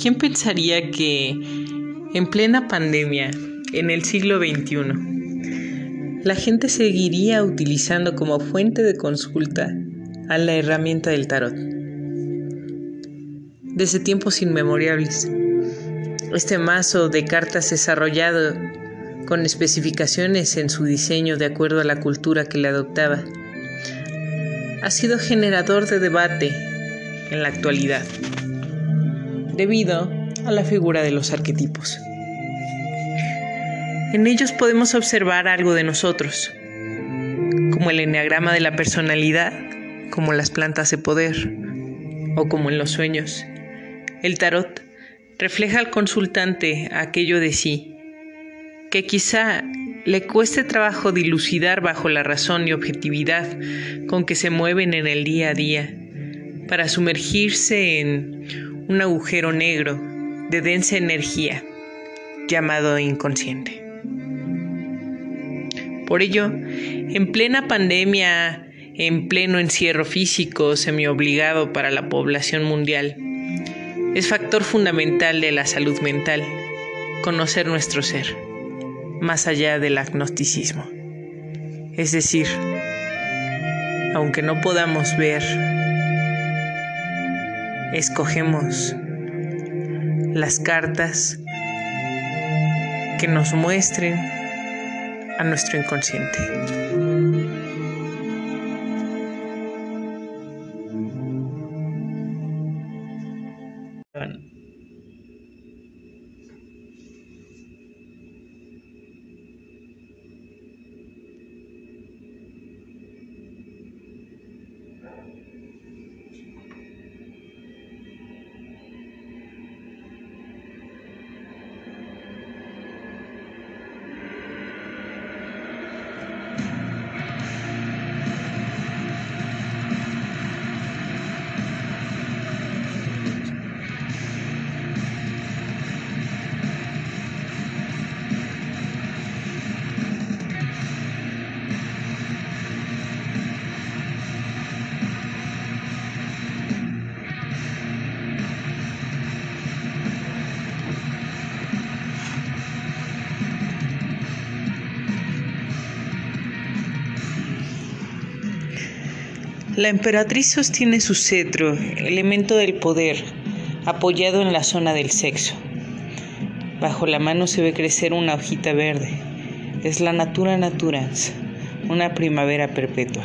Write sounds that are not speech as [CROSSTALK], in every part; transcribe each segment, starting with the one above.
¿Quién pensaría que en plena pandemia, en el siglo XXI, la gente seguiría utilizando como fuente de consulta a la herramienta del tarot? Desde tiempos inmemorables, este mazo de cartas desarrollado con especificaciones en su diseño de acuerdo a la cultura que le adoptaba, ha sido generador de debate en la actualidad debido a la figura de los arquetipos. En ellos podemos observar algo de nosotros, como el enneagrama de la personalidad, como las plantas de poder o como en los sueños. El tarot refleja al consultante aquello de sí, que quizá le cueste trabajo dilucidar bajo la razón y objetividad con que se mueven en el día a día, para sumergirse en un agujero negro de densa energía llamado inconsciente. Por ello, en plena pandemia, en pleno encierro físico semiobligado para la población mundial, es factor fundamental de la salud mental conocer nuestro ser, más allá del agnosticismo. Es decir, aunque no podamos ver escogemos las cartas que nos muestren a nuestro inconsciente. La emperatriz sostiene su cetro, elemento del poder, apoyado en la zona del sexo. Bajo la mano se ve crecer una hojita verde. Es la natura naturans, una primavera perpetua.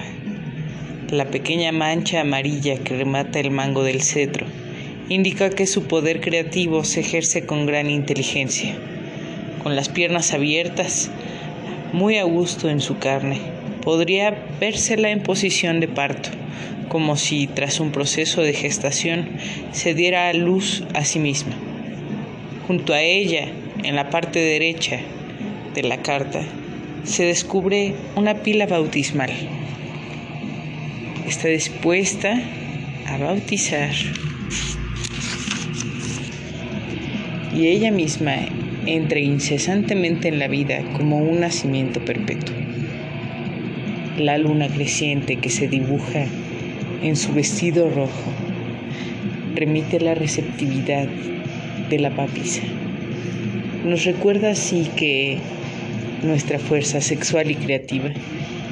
La pequeña mancha amarilla que remata el mango del cetro indica que su poder creativo se ejerce con gran inteligencia, con las piernas abiertas, muy a gusto en su carne. Podría vérsela en posición de parto como si tras un proceso de gestación se diera a luz a sí misma. Junto a ella, en la parte derecha de la carta, se descubre una pila bautismal. Está dispuesta a bautizar y ella misma entra incesantemente en la vida como un nacimiento perpetuo. La luna creciente que se dibuja en su vestido rojo remite la receptividad de la papisa. Nos recuerda así que nuestra fuerza sexual y creativa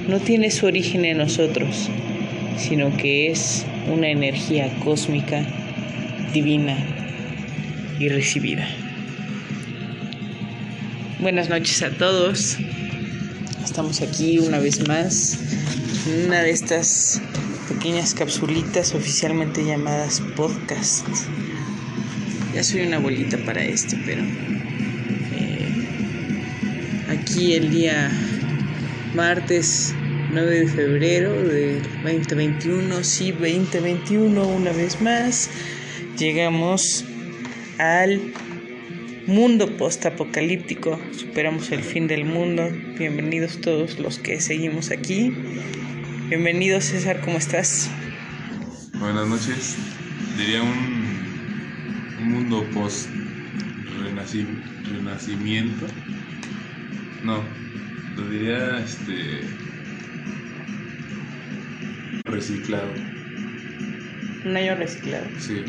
no tiene su origen en nosotros, sino que es una energía cósmica, divina y recibida. Buenas noches a todos. Estamos aquí una vez más en una de estas pequeñas capsulitas oficialmente llamadas podcast. Ya soy una abuelita para esto, pero eh, aquí el día martes 9 de febrero del 2021, sí, 2021 una vez más, llegamos al mundo post-apocalíptico, superamos el fin del mundo, bienvenidos todos los que seguimos aquí Bienvenido César, ¿cómo estás? Buenas noches. Diría un, mundo post renacimiento. No, lo diría este reciclado. Un año reciclado. Sí,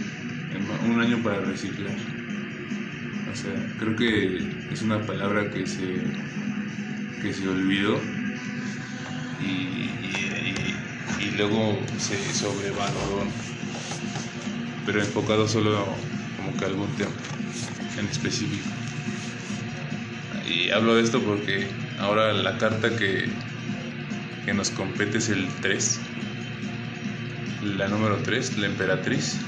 un año para reciclar. O sea, creo que es una palabra que se, que se olvidó y, luego se sobrevaloró, pero enfocado solo como que algún tema en específico. Y hablo de esto porque ahora la carta que, que nos compete es el 3, la número 3, la emperatriz,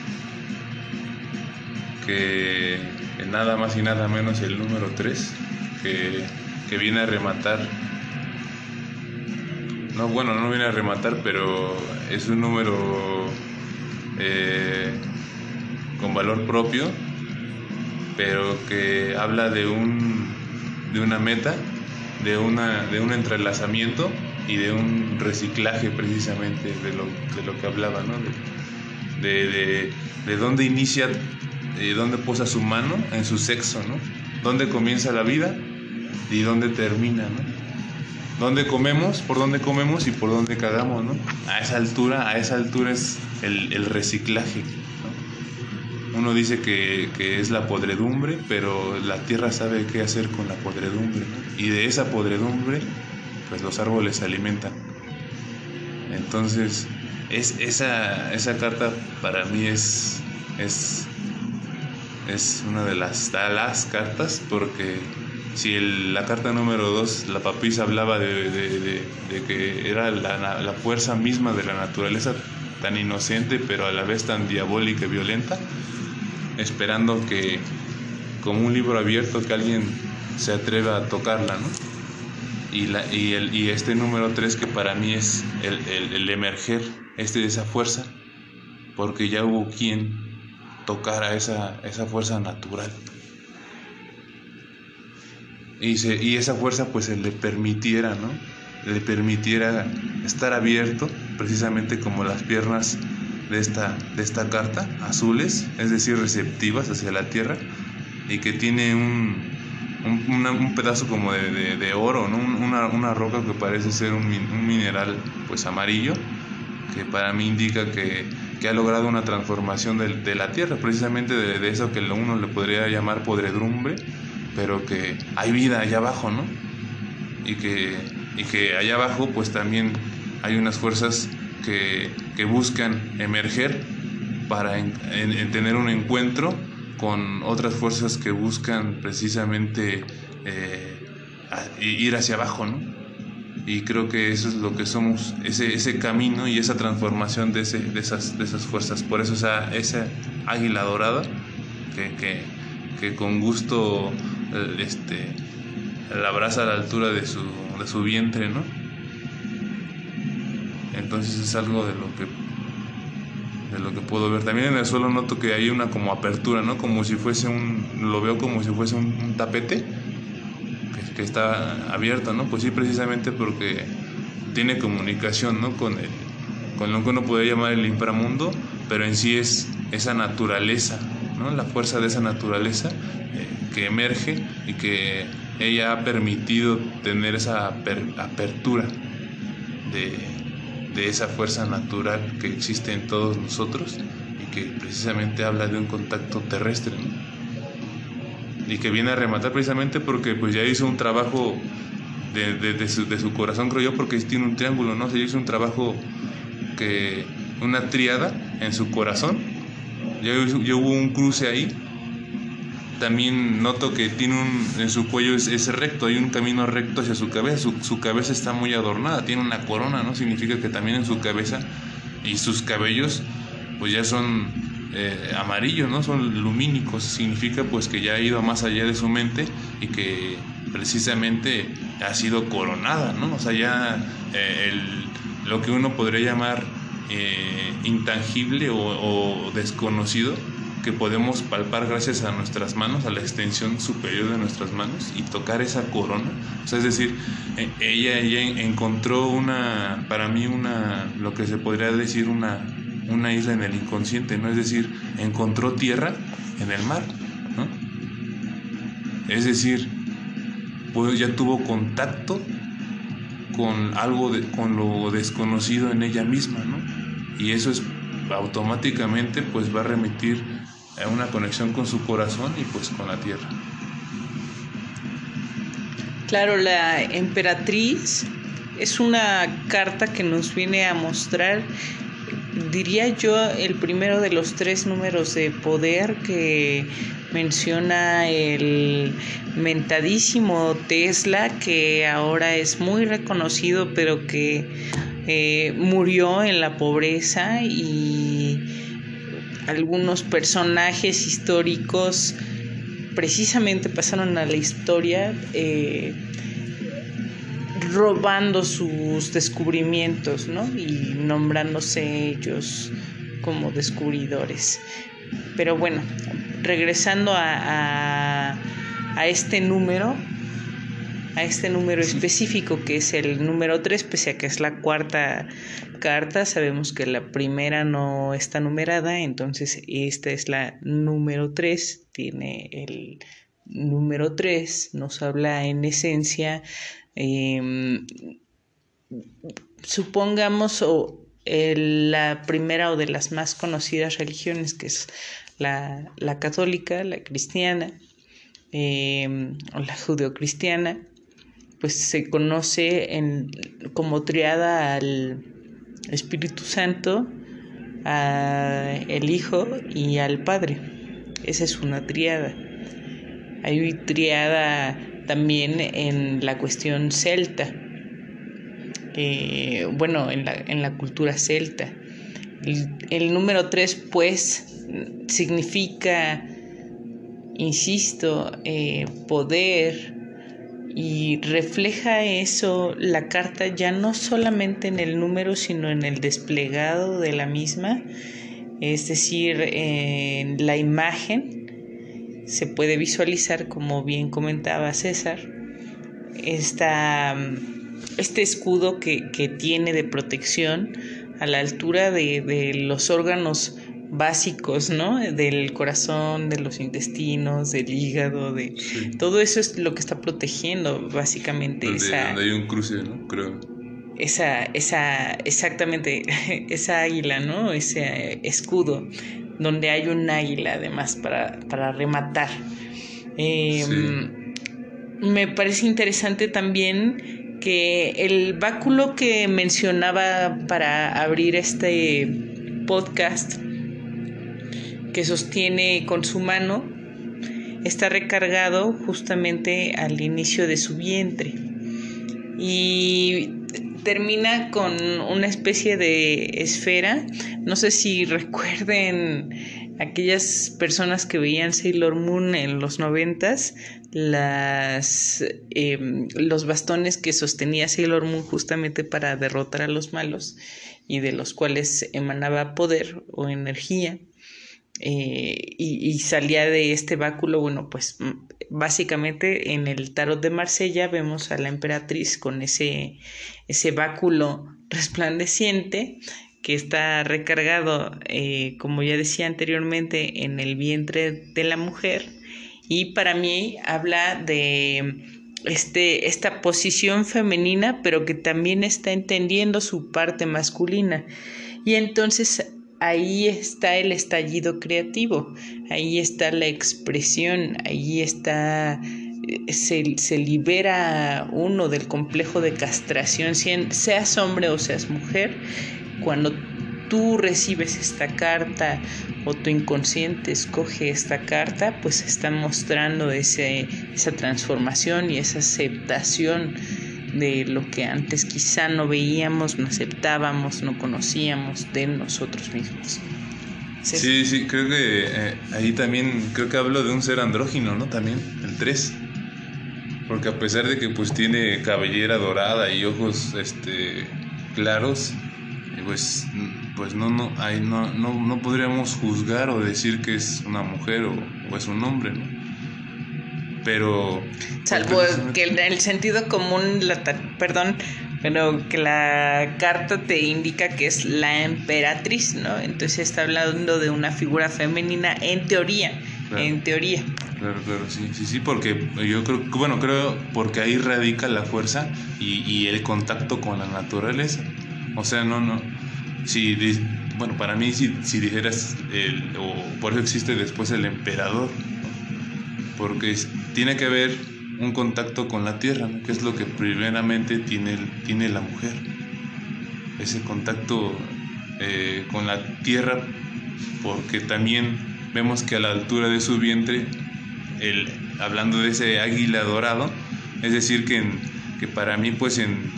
que nada más y nada menos el número 3, que, que viene a rematar no, bueno, no viene a rematar, pero es un número eh, con valor propio, pero que habla de un de una meta, de una de un entrelazamiento y de un reciclaje precisamente de lo, de lo que hablaba, ¿no? De, de, de, dónde inicia, de dónde posa su mano en su sexo, ¿no? Dónde comienza la vida y dónde termina, ¿no? dónde comemos, por dónde comemos y por dónde cagamos, ¿no? A esa altura, a esa altura es el, reciclaje. Uno dice que, es la podredumbre, pero la tierra sabe qué hacer con la podredumbre, Y de esa podredumbre, pues los árboles se alimentan. Entonces, es, esa, esa carta para mí es, es, es una de las, las cartas porque si la carta número 2, la papisa hablaba de, que era la, fuerza misma de la naturaleza, tan inocente pero a la vez tan diabólica y violenta, esperando que como un libro abierto que alguien se atreva a tocarla, ¿no? Y, la, y, el, y este número 3 que para mí es el, el emerger este de esa fuerza, porque ya hubo quien tocara esa, esa fuerza natural y, esa fuerza pues se le permitiera, ¿no? Le permitiera estar abierto, precisamente como las piernas de esta, de esta carta, azules, es decir, receptivas hacia la tierra, y que tiene un, un, pedazo como de, oro, ¿no? Una, una, roca que parece ser un, mineral pues amarillo, que para mí indica que, que ha logrado una transformación de, de la tierra, precisamente de, eso que uno le podría llamar podredumbre, pero que hay vida allá abajo, ¿no? Y que, y que allá abajo pues también hay unas fuerzas que, que buscan emerger para en, tener un encuentro con otras fuerzas que buscan precisamente eh, ir hacia abajo, ¿no? Y creo que eso es lo que somos, ese, ese camino y esa transformación de, ese, de, esas, de esas fuerzas. Por eso esa, esa águila dorada que, que, que con gusto este, la abraza a la altura de su, de su vientre, ¿no? Entonces es algo de lo que de lo que puedo ver. También en el suelo noto que hay una como apertura, ¿no? Como si fuese un, lo veo como si fuese un, tapete que, está abierto, ¿no? Pues sí, precisamente porque tiene comunicación, ¿no? Con, el, con lo que uno podría llamar el inframundo, pero en sí es esa naturaleza, ¿no? La fuerza de esa naturaleza que emerge y que ella ha permitido tener esa apertura de, esa fuerza natural que existe en todos nosotros y que precisamente habla de un contacto terrestre y que viene a rematar precisamente porque pues ya hizo un trabajo de, su, corazón creo yo porque tiene un triángulo no se hizo un trabajo que una triada en su corazón. Ya, ya hubo un cruce ahí. También noto que tiene un, en su cuello es, recto, hay un camino recto hacia su cabeza, su, cabeza está muy adornada, tiene una corona, ¿no? Significa que también en su cabeza y sus cabellos pues ya son eh, amarillos, ¿no? Son lumínicos, significa pues que ya ha ido más allá de su mente y que precisamente ha sido coronada, ¿no? O sea, ya eh, el, lo que uno podría llamar eh, intangible o, o desconocido, que podemos palpar gracias a nuestras manos, a la extensión superior de nuestras manos y tocar esa corona. O sea, es decir, e, ella, ella encontró una, para mí, una, lo que se podría decir una, una isla en el inconsciente, ¿no? Es decir, encontró tierra en el mar, ¿no? Es decir, pues ya tuvo contacto con algo, de, con lo desconocido en ella misma, ¿no? Y eso es automáticamente pues va a remitir una conexión con su corazón y pues con la tierra. Claro, la emperatriz es una carta que nos viene a mostrar, diría yo, el primero de los tres números de poder que menciona el mentadísimo Tesla, que ahora es muy reconocido, pero que eh, murió en la pobreza y algunos personajes históricos precisamente pasaron a la historia eh, robando sus descubrimientos, ¿no? Y nombrándose ellos como descubridores. Pero bueno, regresando a, a, este número, a este número específico que es el número 3, pese a que es la cuarta carta, sabemos que la primera no está numerada, entonces esta es la número 3, tiene el número 3, nos habla en esencia, em, supongamos, o la primera o de las más conocidas religiones, que es la, la católica, la cristiana em, o la judeocristiana, pues se conoce en, como triada al Espíritu Santo, al Hijo y al Padre. Esa es una triada. Hay triada también en la cuestión celta, bueno, en la, en la cultura celta. El, número tres, pues, significa, insisto, eh, poder y refleja eso la carta ya no solamente en el número, sino en el desplegado de la misma, es decir, en la imagen se puede visualizar, como bien comentaba César, esta, este escudo que, que tiene de protección a la altura de, de los órganos básicos, ¿no? Del corazón, de los intestinos, del hígado, de todo eso es lo que está protegiendo básicamente esa donde hay un cruce, ¿no? Creo. Esa esa exactamente [LAUGHS] esa águila, ¿no? Ese escudo donde hay un águila además para para rematar. Em, me parece interesante también que el báculo que mencionaba para abrir este podcast que sostiene con su mano está recargado justamente al inicio de su vientre y termina con una especie de esfera. No sé si recuerden aquellas personas que veían Sailor Moon en los noventas, las em, los bastones que sostenía Sailor Moon justamente para derrotar a los malos y de los cuales emanaba poder o energía. Eh, y, salía de este báculo, bueno, pues mm, básicamente en el tarot de Marsella vemos a la emperatriz con ese, ese báculo resplandeciente que está recargado, eh, como ya decía anteriormente, en el vientre de la mujer y para mí habla de este, esta posición femenina, pero que también está entendiendo su parte masculina. Y entonces ahí está el estallido creativo, ahí está la expresión, ahí está, eh, se, se libera uno del complejo de castración, seas hombre o seas mujer, cuando tú recibes esta carta o tu inconsciente escoge esta carta, pues está mostrando esa transformación y esa aceptación de lo que antes quizá no veíamos, no aceptábamos, no conocíamos de nosotros mismos. Sí, sí, creo que eh, ahí también, creo que hablo de un ser andrógino, ¿no? También, el 3. Porque a pesar de que pues tiene cabellera dorada y ojos este, claros, pues, pues no, no, ahí no, no, no podríamos juzgar o decir que es una mujer o, o es un hombre, ¿no? Pero... Salvo que en el sentido común, la, perdón, pero que la carta te indica que es la emperatriz, ¿no? Entonces está hablando de una figura femenina en teoría, en teoría. Claro, claro, sí, sí, sí, porque yo creo, bueno, creo porque ahí radica la fuerza y, y el contacto con la naturaleza. O sea, no, no, si, bueno, para mí si, si dijeras, el, o por eso existe después el emperador, porque tiene que ver un contacto con la tierra, que es lo que primeramente tiene, tiene la mujer. Ese contacto eh, con la tierra, porque también vemos que a la altura de su vientre, el, hablando de ese águila dorado, es decir, que, que para mí pues en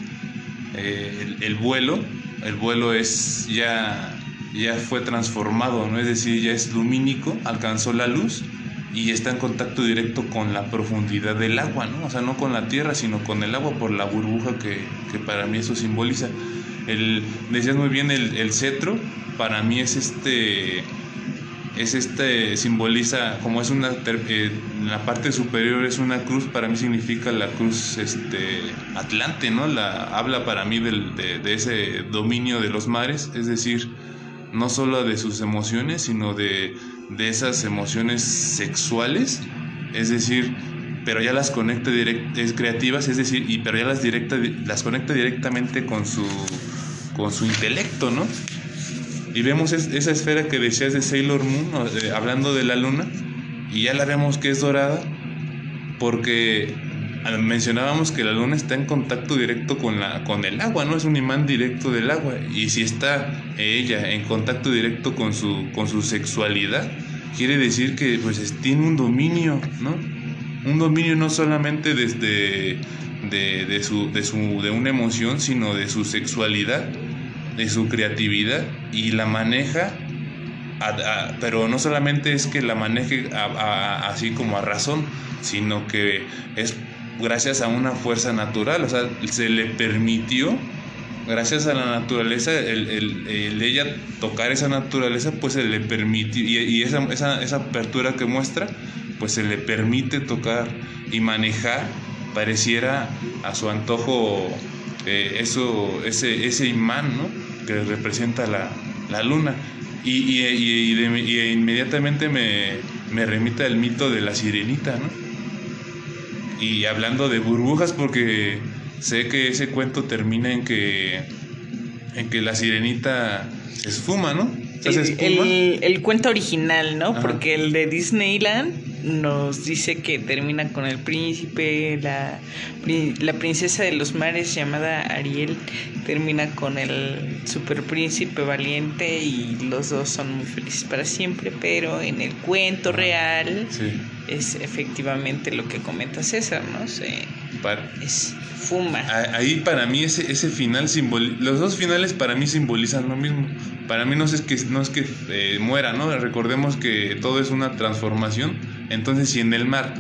eh, el, vuelo, el vuelo es ya, ya fue transformado, ¿no? es decir, ya es lumínico, alcanzó la luz y está en contacto directo con la profundidad del agua, ¿no? O sea, no con la tierra, sino con el agua por la burbuja que, que para mí eso simboliza. El, decías muy bien, el, el, cetro para mí es este, es este, simboliza, como es una, eh, la parte superior es una cruz, para mí significa la cruz este, Atlante, ¿no? La, habla para mí del, de, de ese dominio de los mares, es decir, no solo de sus emociones, sino de de esas emociones sexuales, es decir, pero ya las conecta direct, es creativas, es decir, y pero ya las directa, las conecta directamente con su con su intelecto, ¿no? Y vemos esa esfera que decías de Sailor Moon, hablando de la luna, y ya la vemos que es dorada, porque mencionábamos que la luna está en contacto directo con, la, con el agua, ¿no? Es un imán directo del agua. Y si está ella en contacto directo con su, con su sexualidad, quiere decir que pues tiene un dominio, ¿no? Un dominio no solamente desde de, su, de, su, de una emoción, sino de su sexualidad, de su creatividad y la maneja pero no solamente es que la maneje así como a razón, sino que es gracias a una fuerza natural, o sea, se le permitió, gracias a la naturaleza, el, ella tocar esa naturaleza, pues se le permitió, y, esa, esa, apertura que muestra, pues se le permite tocar y manejar, pareciera a su antojo eh, eso, ese, ese imán, ¿no? Que representa la, la luna. Y, y, inmediatamente me, me remita el mito de la sirenita, ¿no? Y hablando de burbujas, porque sé que ese cuento termina en que, en que la sirenita se esfuma, ¿no? el, el, cuento original, ¿no? Porque el de Disneyland nos dice que termina con el príncipe, la, la princesa de los mares llamada Ariel termina con el super príncipe valiente y los dos son muy felices para siempre, pero en el cuento real es efectivamente lo que comenta César, ¿no? Se, es fuma. Ahí para mí ese, ese final simboliza, los dos finales para mí simbolizan lo mismo. Para mí no es que, no es que eh, muera, ¿no? Recordemos que todo es una transformación. Entonces si en el mar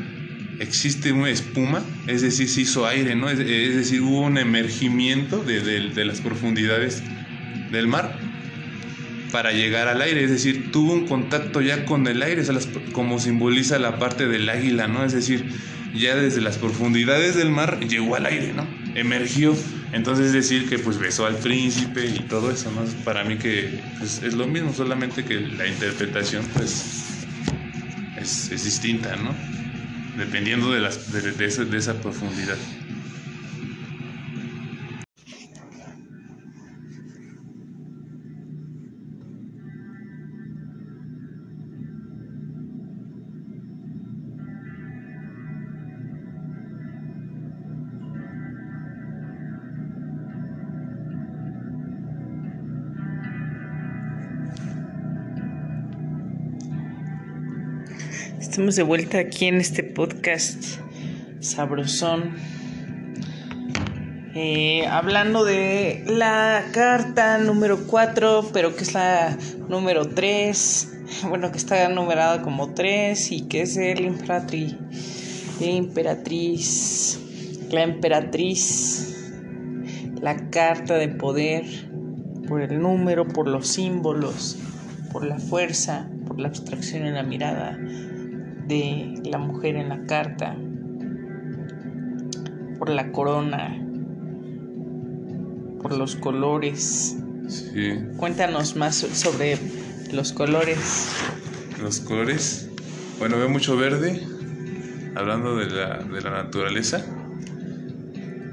existe una espuma, es decir, se hizo aire, ¿no? Es, decir, hubo un emergimiento de, las profundidades del mar para llegar al aire, es decir, tuvo un contacto ya con el aire, como simboliza la parte del águila, ¿no? Es decir, ya desde las profundidades del mar llegó al aire, ¿no? Emergió. Entonces decir que pues besó al príncipe y todo eso, ¿no? Para mí que pues, es lo mismo, solamente que la interpretación pues es, distinta, ¿no? Dependiendo de, las, de esa profundidad. Estamos de vuelta aquí en este podcast sabrosón. Eh, hablando de la carta número 4, pero que es la número 3. [LAUGHS] Bueno, que está numerada como 3 y que es el imperatriz. Emperatriz. La emperatriz. La carta de poder. Por el número, por los símbolos, por la fuerza, por la abstracción en la mirada de la mujer en la carta, por la corona, por los colores. Sí. Cuéntanos más sobre los colores. Los colores. Bueno, veo mucho verde, hablando de la, de la naturaleza.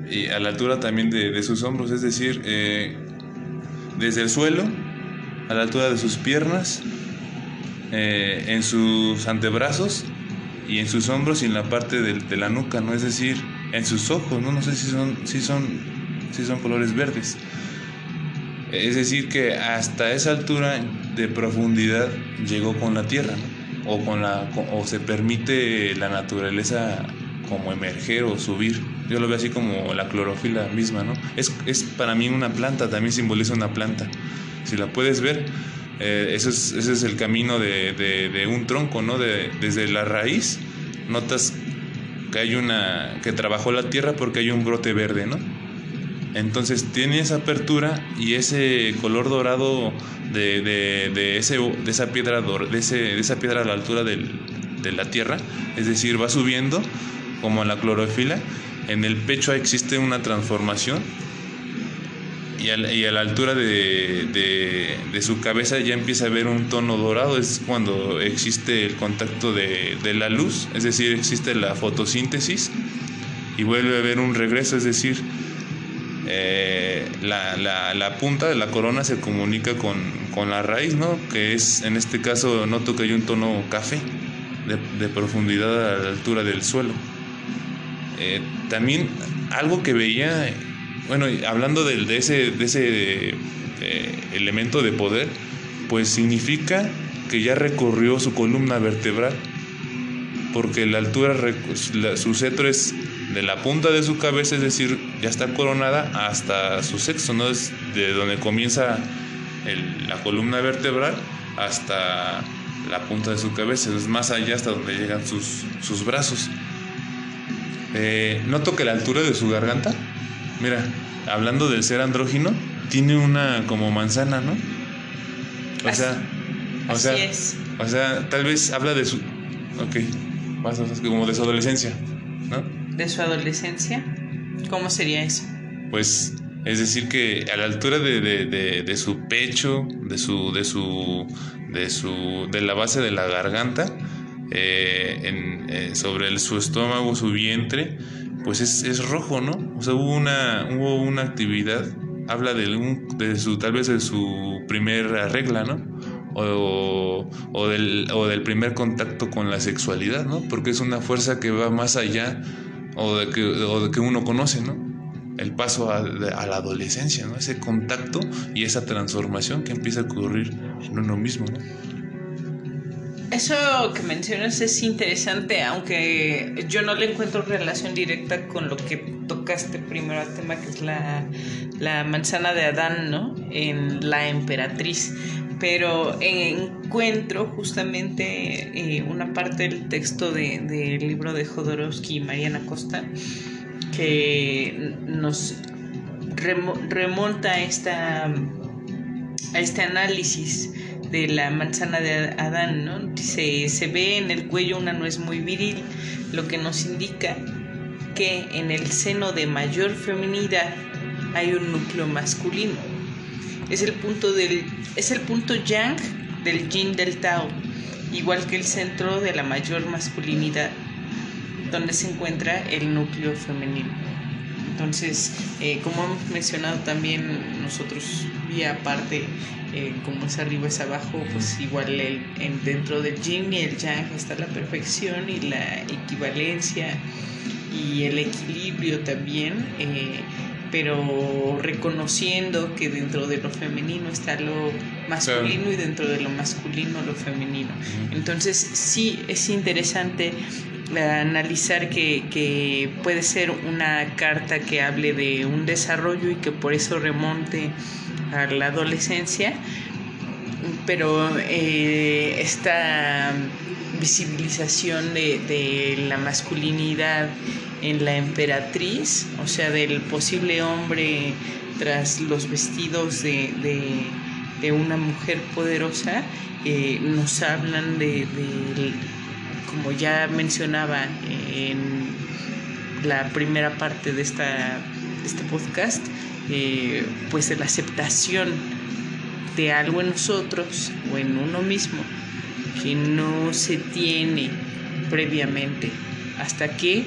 Y a la altura también de, sus hombros, es decir, eh, desde el suelo, a la altura de sus piernas, eh, en sus antebrazos y en sus hombros y en la parte de, la nuca, ¿no? Es decir, en sus ojos, ¿no? No sé si son, si son, si son colores verdes. Es decir, que hasta esa altura de profundidad llegó con la tierra, ¿no? O, con la, o se permite la naturaleza como emerger o subir. Yo lo veo así como la clorofila misma, ¿no? Es, es para mí una planta, también simboliza una planta. Si la puedes ver, eh, ese, es, el camino de, un tronco, ¿no? De, desde la raíz notas que hay una que trabajó la tierra porque hay un brote verde, ¿no? Entonces tiene esa apertura y ese color dorado de, esa piedra de, de esa piedra a la altura de la tierra, es decir, va subiendo como la clorofila. En el pecho existe una transformación y a, la altura de, su cabeza ya empieza a ver un tono dorado, es cuando existe el contacto de, la luz, es decir, existe la fotosíntesis y vuelve a haber un regreso, es decir, eh, la, punta de la corona se comunica con, la raíz, ¿no? que es, en este caso, noto que hay un tono café de, profundidad a la altura del suelo. Eh, también algo que veía bueno, hablando de, ese, de ese eh, elemento de poder, pues significa que ya recorrió su columna vertebral, porque la altura, su cetro es de la punta de su cabeza, es decir, ya está coronada hasta su sexo, ¿no? Es de donde comienza la columna vertebral hasta la punta de su cabeza, es más allá hasta donde llegan sus, sus brazos. Eh, noto que la altura de su garganta Mira, hablando del ser andrógino, tiene una como manzana, ¿no? O sea, o sea, es. o sea, tal vez habla de su, ok, más o menos como de su adolescencia, ¿no? De su adolescencia, ¿cómo sería eso? Pues es decir que a la altura de, de, de, su pecho, de su, de su, de su, de la base de la garganta, eh, en, eh, sobre el, su estómago, su vientre, pues es, es, rojo, ¿no? O sea, hubo una, hubo una actividad, habla de, un, de su, tal vez de su primera regla, ¿no? O, o, del, o del primer contacto con la sexualidad, ¿no? Porque es una fuerza que va más allá o de que, o de que uno conoce, ¿no? El paso a, a, la adolescencia, ¿no? Ese contacto y esa transformación que empieza a ocurrir en uno mismo, ¿no? Eso que mencionas es interesante, aunque yo no le encuentro relación directa con lo que tocaste primero al tema, que es la, manzana de Adán, ¿no? En la emperatriz. Pero encuentro justamente eh, una parte del texto del libro de Jodorowsky y Mariana Costa que nos remonta esta, a este análisis de la manzana de Adán, ¿no? Dice, se ve en el cuello una nuez muy viril, lo que nos indica que en el seno de mayor feminidad hay un núcleo masculino. Es el punto, del, es el punto yang del yin del Tao, igual que el centro de la mayor masculinidad, donde se encuentra el núcleo femenino. Entonces, eh, como hemos mencionado también nosotros, vía aparte, eh, como es arriba es abajo, pues igual el, en, dentro del yin y el yang está la perfección y la equivalencia y el equilibrio también, eh, pero reconociendo que dentro de lo femenino está lo masculino y dentro de lo masculino lo femenino. Entonces sí es interesante eh, analizar que, que puede ser una carta que hable de un desarrollo y que por eso remonte a la adolescencia, pero eh, esta visibilización de, la masculinidad en la emperatriz, o sea, del posible hombre tras los vestidos de, una mujer poderosa, eh, nos hablan de, como ya mencionaba en la primera parte de, esta, de este podcast, eh, pues de la aceptación de algo en nosotros o en uno mismo que no se tiene previamente hasta que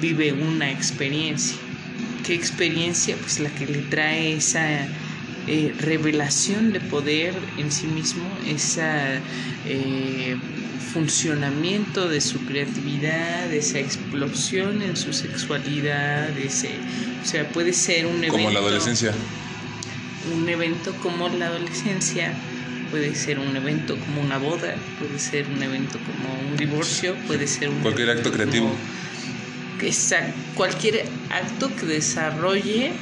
vive una experiencia. ¿Qué experiencia? Pues la que le trae esa eh, revelación de poder en sí mismo, esa eh, funcionamiento de su creatividad, esa explosión en su sexualidad, ese, o sea, puede ser un evento. Como la adolescencia. Un evento como la adolescencia, puede ser un evento como una boda, puede ser un evento como un divorcio, puede ser un cualquier acto creativo. Cualquier acto que desarrolle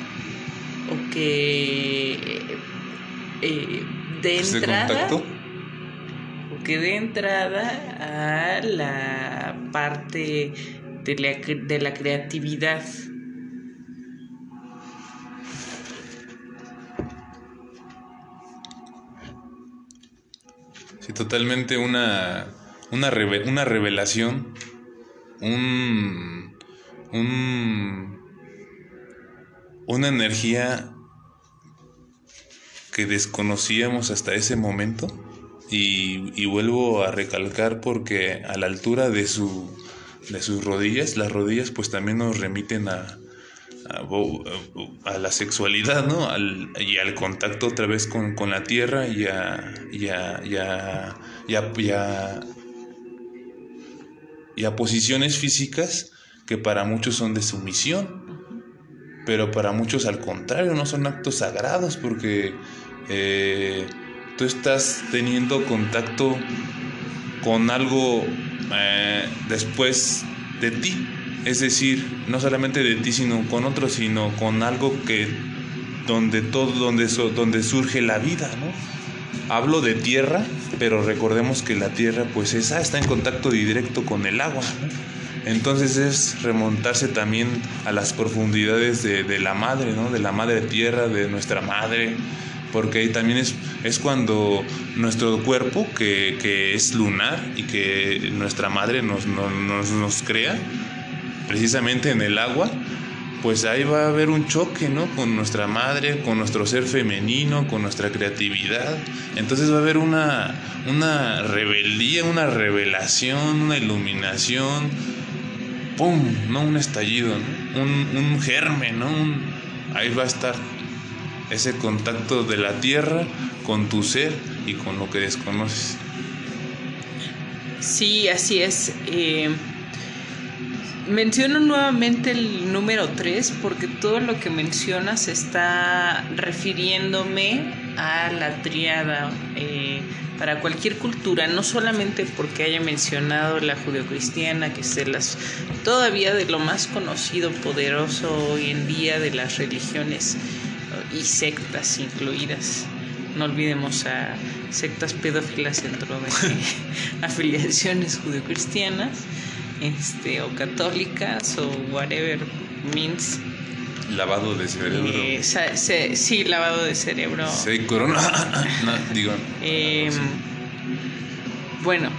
o que eh, de entrada o que dé entrada a la parte de la, de la creatividad. Sí, totalmente una, una, una revelación, un, un, una energía que desconocíamos hasta ese momento y, vuelvo a recalcar porque a la altura de, su, de sus rodillas, las rodillas pues también nos remiten a, a, la sexualidad, ¿no? Al, y al contacto otra vez con, la tierra y a, y a, y y a posiciones físicas que para muchos son de sumisión, pero para muchos al contrario, no son actos sagrados porque eh, tú estás teniendo contacto con algo eh, después de ti. Es decir, no solamente de ti, sino con otros, sino con algo que donde todo, donde, donde surge la vida, ¿no? Hablo de tierra, pero recordemos que la tierra, pues esa está en contacto directo con el agua, Entonces es remontarse también a las profundidades de, de, la madre, ¿no? De la madre tierra, de nuestra madre, porque también es, es cuando nuestro cuerpo, que, es lunar y que nuestra madre nos, nos, crea, precisamente en el agua, pues ahí va a haber un choque, ¿no? Con nuestra madre, con nuestro ser femenino, con nuestra creatividad. Entonces va a haber una, una rebeldía, una revelación, una iluminación, ¡pum! ¿no? Un estallido, Un, un germen, ¿no? ahí va a estar ese contacto de la tierra con tu ser y con lo que desconoces. Sí, así es. Eh, menciono nuevamente el número 3 porque todo lo que mencionas está refiriéndome a la triada eh, para cualquier cultura, no solamente porque haya mencionado la judeocristiana, que es las, todavía de lo más conocido, poderoso hoy en día de las religiones y sectas incluidas. No olvidemos a sectas pedófilas dentro de [LAUGHS] afiliaciones judeocristianas este, o católicas o whatever means. Lavado de cerebro. Eh, sí, lavado de cerebro. Sí, corona. [COUGHS] no, digo. Em, bueno,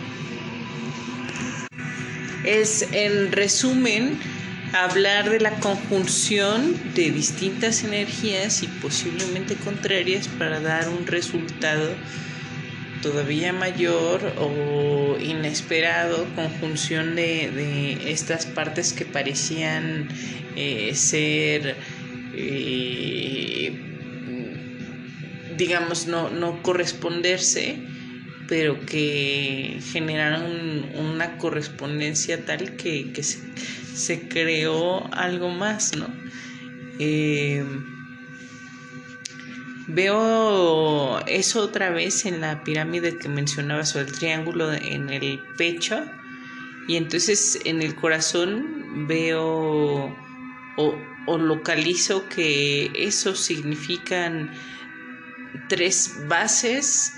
es en resumen hablar de la conjunción de distintas energías y posiblemente contrarias para dar un resultado todavía mayor o inesperado, conjunción de, estas partes que parecían eh, ser, eh, digamos, no, no corresponderse pero que generaron una correspondencia tal que, que se, se creó algo más, ¿no? Eh, veo eso otra vez en la pirámide que mencionaba sobre el triángulo en el pecho y entonces en el corazón veo o, o localizo que eso significan tres bases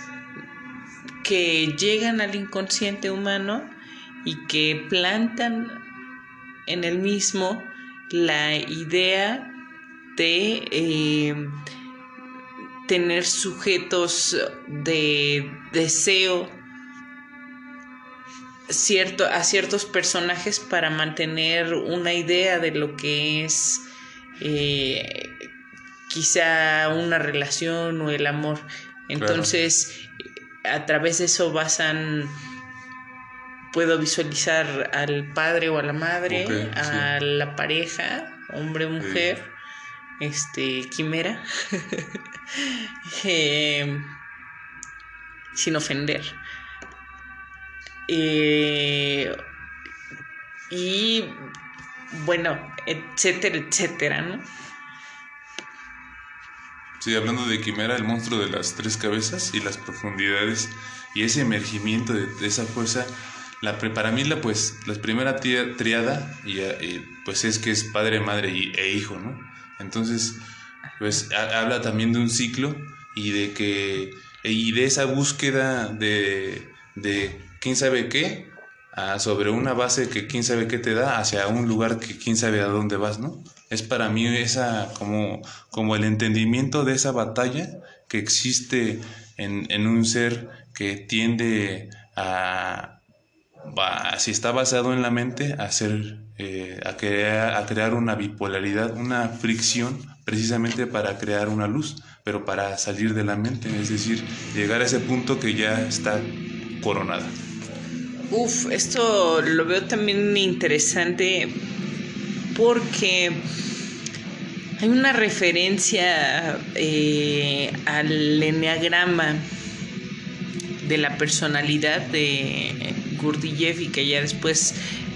que llegan al inconsciente humano y que plantan en el mismo la idea de eh, tener sujetos de deseo cierto, a ciertos personajes para mantener una idea de lo que es eh, quizá una relación o el amor. Entonces, a través de eso basan puedo visualizar al padre o a la madre, a la pareja, hombre o mujer, este, quimera, [LAUGHS] em, sin ofender. Eh, y bueno, etcétera, etcétera, ¿no? Sí, hablando de Quimera, el monstruo de las tres cabezas y las profundidades y ese emergimiento de, esa fuerza, la, para mí la, pues, la primera triada y, pues es que es padre, madre e hijo, ¿no? Entonces, pues habla también de un ciclo y de que y de esa búsqueda de, de quién sabe qué sobre una base que quién sabe qué te da hacia un lugar que quién sabe a dónde vas, ¿no? Es para mí esa como, como el entendimiento de esa batalla que existe en, en un ser que tiende a, si está basado en la mente, a, hacer, eh, a, crear, a crear una bipolaridad, una fricción precisamente para crear una luz, pero para salir de la mente, es decir, llegar a ese punto que ya está coronada. Uf, esto lo veo también interesante porque hay una referencia eh, al enneagrama de la personalidad de Gurdjieff y que ya después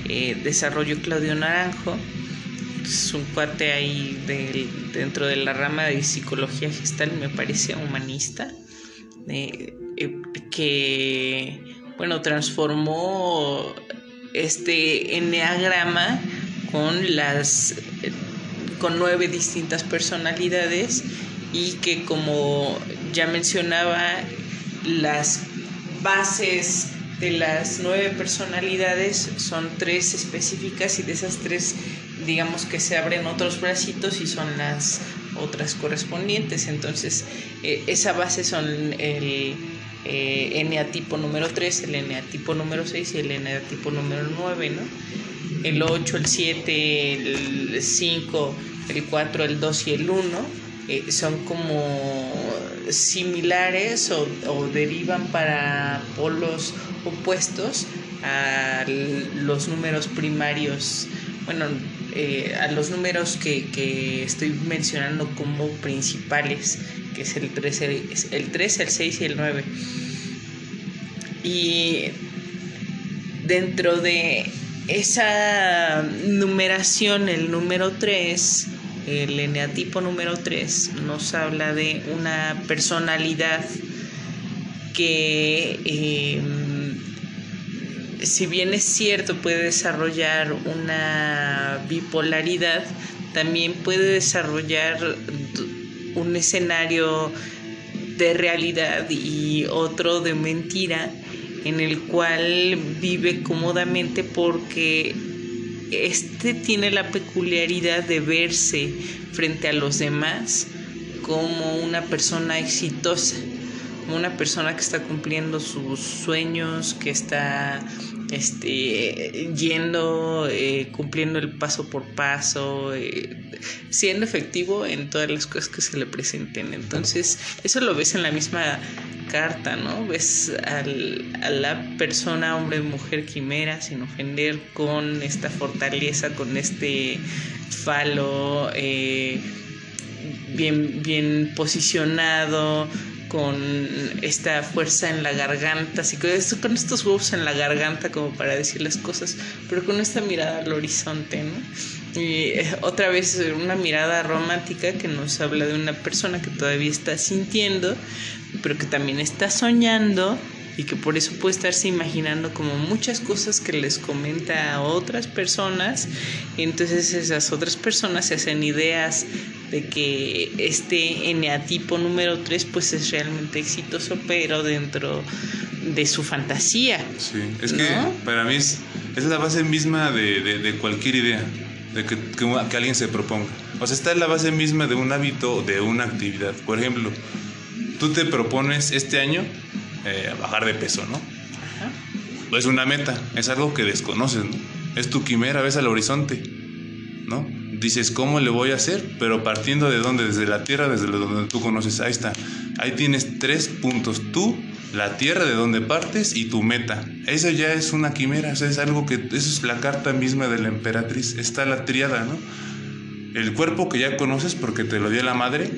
eh, desarrolló Claudio Naranjo. Es un cuate ahí dentro de la rama de psicología gestal, me parece humanista, eh, que bueno, transformó este enneagrama con las con nueve distintas personalidades y que como ya mencionaba las bases de las nueve personalidades son tres específicas y de esas tres digamos que se abren otros bracitos y son las otras correspondientes entonces eh, esa base son el eh, eneatipo número 3, el eneatipo número 6 y el eneatipo número 9, ¿no? El 8, el 7, el 5, el 4, el 2 y el 1 eh, son como similares o, derivan para polos opuestos a los números primarios, bueno, eh, a los números que, que, estoy mencionando como principales, que es el 3, el, 3, el 6 y el 9. Y dentro de esa numeración, el número 3, el eneatipo número 3, nos habla de una personalidad que, em, si bien es cierto, puede desarrollar una bipolaridad, también puede desarrollar un escenario de realidad y otro de mentira en el cual vive cómodamente porque este tiene la peculiaridad de verse frente a los demás como una persona exitosa, como una persona que está cumpliendo sus sueños, que está este, yendo, eh, cumpliendo el paso por paso, eh, siendo efectivo en todas las cosas que se le presenten. Entonces, eso lo ves en la misma carta, ¿no? Ves al, a la persona, hombre, mujer, quimera, sin ofender, con esta fortaleza, con este falo eh, bien, bien posicionado, con esta fuerza en la garganta, así con, estos huevos en la garganta como para decir las cosas, pero con esta mirada al horizonte, ¿no? Y eh, otra vez una mirada romántica que nos habla de una persona que todavía está sintiendo, pero que también está soñando y que por eso puede estarse imaginando como muchas cosas que les comenta a otras personas y entonces esas otras personas se hacen ideas de que este eneatipo número 3 pues es realmente exitoso pero dentro de su fantasía. Sí, es que para mí es, es, la base misma de, de, cualquier idea, de que, que, alguien se proponga. O sea, está en la base misma de un hábito, de una actividad. Por ejemplo, tú te propones este año eh, bajar de peso, ¿no? Ajá. Es una meta, es algo que desconoces, ¿no? Es tu quimera, ves al horizonte, ¿no? Dices, ¿cómo le voy a hacer? Pero partiendo de dónde, desde la tierra, desde donde tú conoces, ahí está. Ahí tienes tres puntos, tú, la tierra de donde partes y tu meta. Eso ya es una quimera, eso es algo que, eso es la carta misma de la emperatriz, está la triada, ¿no? El cuerpo que ya conoces porque te lo dio la madre,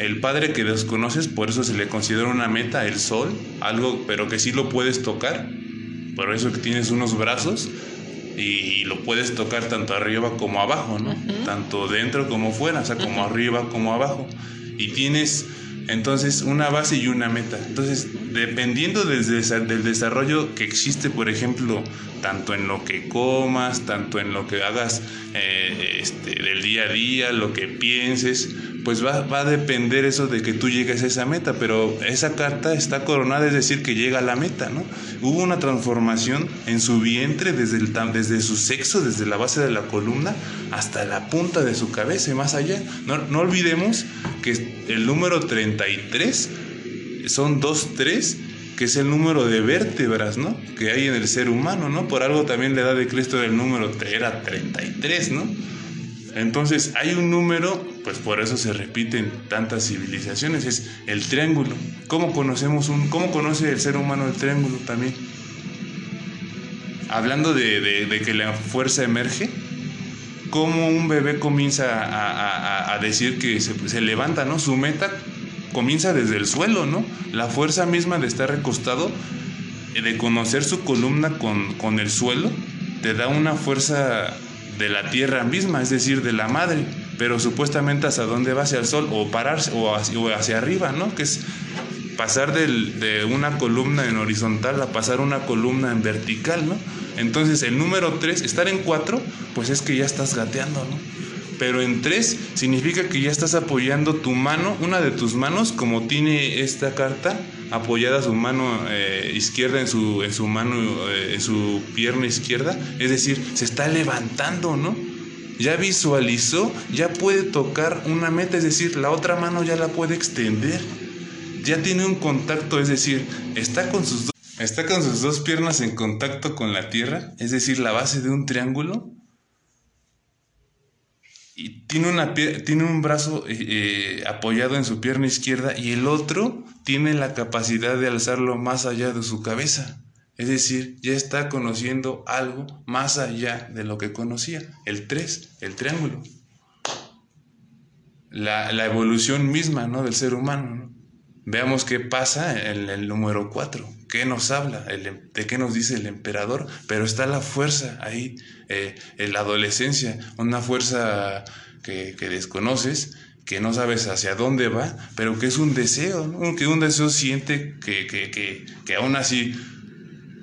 el Padre que desconoces, por eso se le considera una meta, el sol, algo, pero que sí lo puedes tocar, Por eso que tienes unos brazos y, lo puedes tocar tanto arriba como abajo, ¿no? Tanto dentro como fuera, o sea, como arriba como abajo. Y tienes entonces, una base y una meta. Entonces, dependiendo del, del desarrollo que existe, por ejemplo, tanto en lo que comas, tanto en lo que hagas eh, este, del día a día, lo que pienses, pues va, va, a depender eso de que tú llegues a esa meta, pero esa carta está coronada, es decir, que llega a la meta, ¿no? Hubo una transformación en su vientre desde, el, desde su sexo, desde la base de la columna hasta la punta de su cabeza y más allá. No, no olvidemos que el número 33 son dos tres que es el número de vértebras, ¿no? Que hay en el ser humano, ¿no? Por algo también la edad de Cristo del número era 33, ¿no? Entonces hay un número, pues por eso se repiten tantas civilizaciones, es el triángulo. ¿Cómo conocemos un, cómo conoce el ser humano el triángulo también? Hablando de, que la fuerza emerge, cómo un bebé comienza a, decir que se, levanta, ¿no? Su meta comienza desde el suelo, ¿no? La fuerza misma de estar recostado, de conocer su columna con, con el suelo, te da una fuerza de la tierra misma, es decir, de la madre, pero supuestamente hacia dónde va, hacia el sol, o pararse, o hacia, arriba, ¿no? Que es pasar de una columna en horizontal a pasar una columna en vertical, ¿no? Entonces el número 3, estar en 4, pues es que ya estás gateando, ¿no? Pero en 3 significa que ya estás apoyando tu mano, una de tus manos, como tiene esta carta, apoyada su mano eh, izquierda en su, en su mano, eh, en su pierna izquierda, es decir, se está levantando, ¿no? Ya visualizó, ya puede tocar una meta, es decir, la otra mano ya la puede extender, ya tiene un contacto, es decir, está con sus, está con sus dos piernas en contacto con la tierra, es decir, la base de un triángulo, y tiene, una, tiene un brazo eh, eh, apoyado en su pierna izquierda y el otro tiene la capacidad de alzarlo más allá de su cabeza. Es decir, ya está conociendo algo más allá de lo que conocía. El 3, el triángulo. La, evolución misma ¿no? del ser humano. Veamos qué pasa en el número 4. ¿Qué nos habla? Em, ¿De qué nos dice el emperador? Pero está la fuerza ahí, eh, en la adolescencia, una fuerza que, desconoces, que no sabes hacia dónde va, pero que es un deseo, que un deseo siente que, que, que, que aún así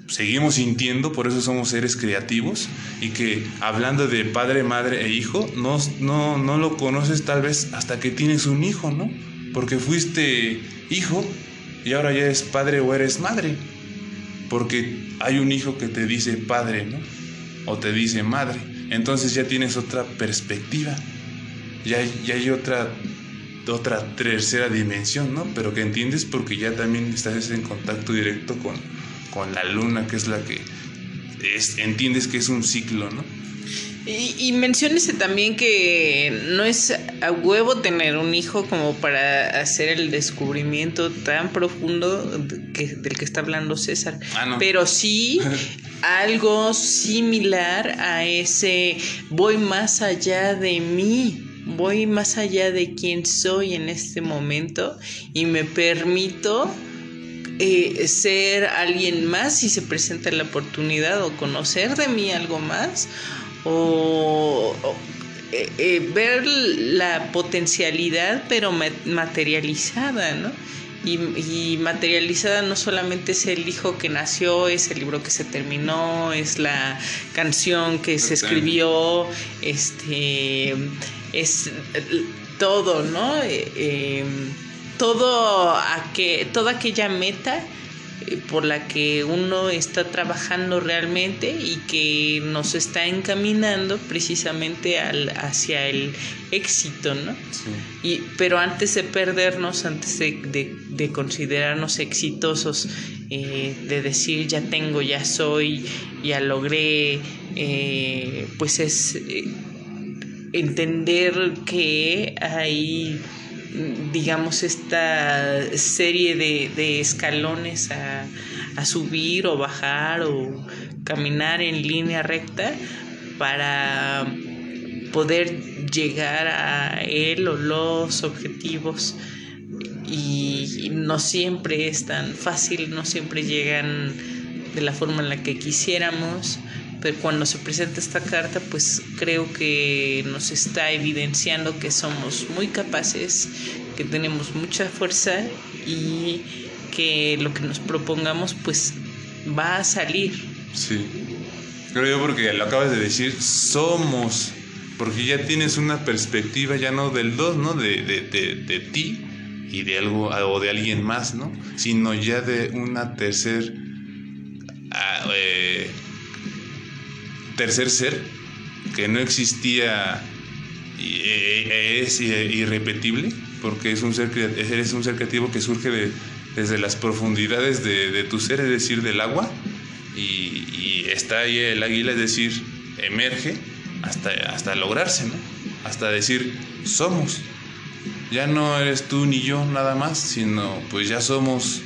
seguimos sintiendo, por eso somos seres creativos, y que hablando de padre, madre e hijo, no, no, no lo conoces tal vez hasta que tienes un hijo, ¿no? Porque fuiste hijo y ahora ya eres padre o eres madre. Porque hay un hijo que te dice padre, ¿no? O te dice madre. Entonces ya tienes otra perspectiva. Ya, ya hay otra, otra tercera dimensión, ¿no? Pero que entiendes porque ya también estás en contacto directo con, con la luna, que es la que es, entiendes que es un ciclo, ¿no? Y, y también que no es a huevo tener un hijo como para hacer el descubrimiento tan profundo del que está hablando César. Ah, Pero sí [LAUGHS] algo similar a ese voy más allá de mí voy más allá de quién soy en este momento y me permito eh, ser alguien más si se presenta la oportunidad o conocer de mí algo más o, eh, eh, ver la potencialidad pero materializada, ¿no? Y, materializada no solamente es el hijo que nació, es el libro que se terminó, es la canción que se escribió, este, es todo, ¿no? Eh, todo toda aquella meta por la que uno está trabajando realmente y que nos está encaminando precisamente al, hacia el éxito, ¿no? Y, pero antes de perdernos, antes de, considerarnos exitosos, eh, de decir ya tengo, ya soy, ya logré, eh, pues es eh, entender que hay digamos, esta serie de, escalones a, subir o bajar o caminar en línea recta para poder llegar a él o los objetivos. Y no siempre es tan fácil, no siempre llegan de la forma en la que quisiéramos, pero cuando se presenta esta carta, pues creo que nos está evidenciando que somos muy capaces, que tenemos mucha fuerza y que lo que nos propongamos pues va a salir. Sí. Creo yo porque lo acabas de decir, somos, porque ya tienes una perspectiva ya no del dos, ¿no? De, de, de, de ti y de algo o de alguien más, ¿no? Sino ya de una tercer ah, eh, tercer ser que no existía y eh, es irrepetible porque es un ser un ser creativo que surge de, desde las profundidades de, de, tu ser, es decir, del agua y, y, está ahí el águila, es decir, emerge hasta, hasta lograrse, ¿no? Hasta decir, somos. Ya no eres tú ni yo nada más, sino pues ya somos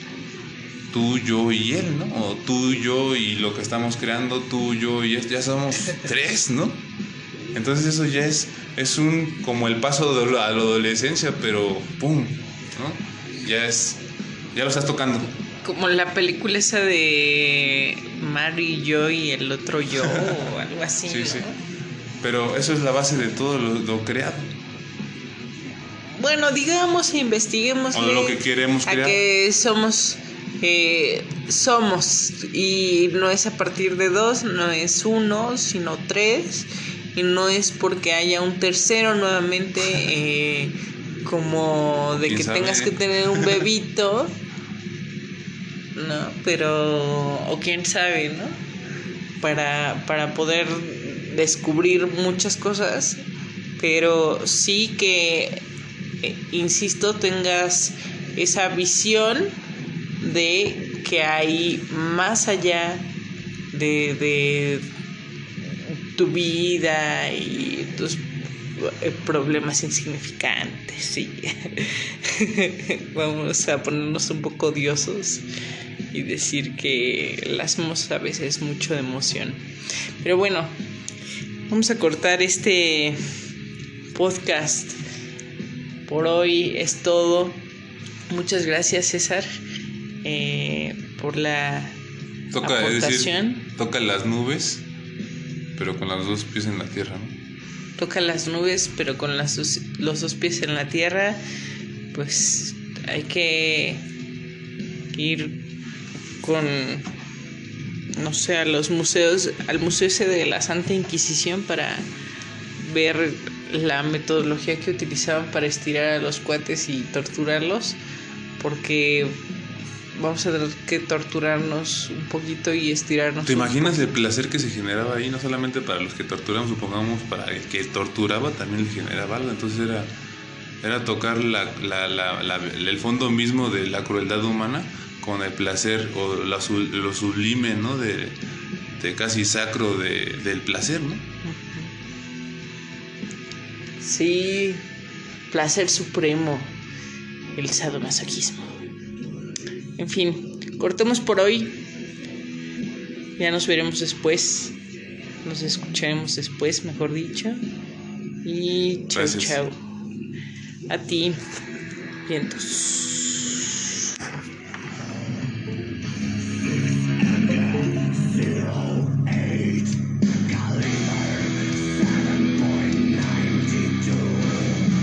tú, yo y él, ¿no? O tú, yo y lo que estamos creando, tú, yo y él, ya somos [LAUGHS] tres, ¿no? Entonces eso ya es, es un, como el paso de la, a la adolescencia, pero ¡pum! ¿no? Ya es, ya lo estás tocando. Como la película esa de Mary y yo y el otro yo, o [LAUGHS] algo así. Sí, ¿no? sí. Pero eso es la base de todo lo, lo creado. Bueno, digamos, investiguemos. O lo que queremos a crear. que somos eh, somos y no es a partir de dos, no es uno, sino tres y no es porque haya un tercero nuevamente eh, como de ¿Quién que sabe? tengas que tener un bebito, no, pero o quién sabe, ¿no? Para para poder descubrir muchas cosas, pero sí que eh, insisto tengas esa visión de que hay más allá de, de tu vida y tus eh, problemas insignificantes, sí. [LAUGHS] Vamos a ponernos un poco odiosos y decir que asmos a veces es mucho de emoción. Pero bueno, vamos a cortar este podcast. Por hoy es todo. Muchas gracias, César eh, por la Toca, decir, toca las nubes, pero con los dos pies en la tierra, ¿no? Toca las nubes, pero con las los dos pies en la tierra, pues hay que ir con, no sé, a los museos, al museo ese de la Santa Inquisición para ver la metodología que utilizaban para estirar a los cuates y torturarlos, porque vamos a tener que torturarnos un poquito y estirarnos. ¿Te imaginas el placer que se generaba ahí? No solamente para los que torturan, supongamos, para el que torturaba también le generaba algo. Entonces era, era tocar la, la- la- la- el fondo mismo de la crueldad humana con el placer o lo sublime, ¿no? De, de casi sacro de- del placer, ¿no? Sí, placer supremo, el sadomasoquismo. En fin, cortemos por hoy. Ya nos veremos después. Nos escucharemos después, mejor dicho. Y chao, chao. A ti, vientos.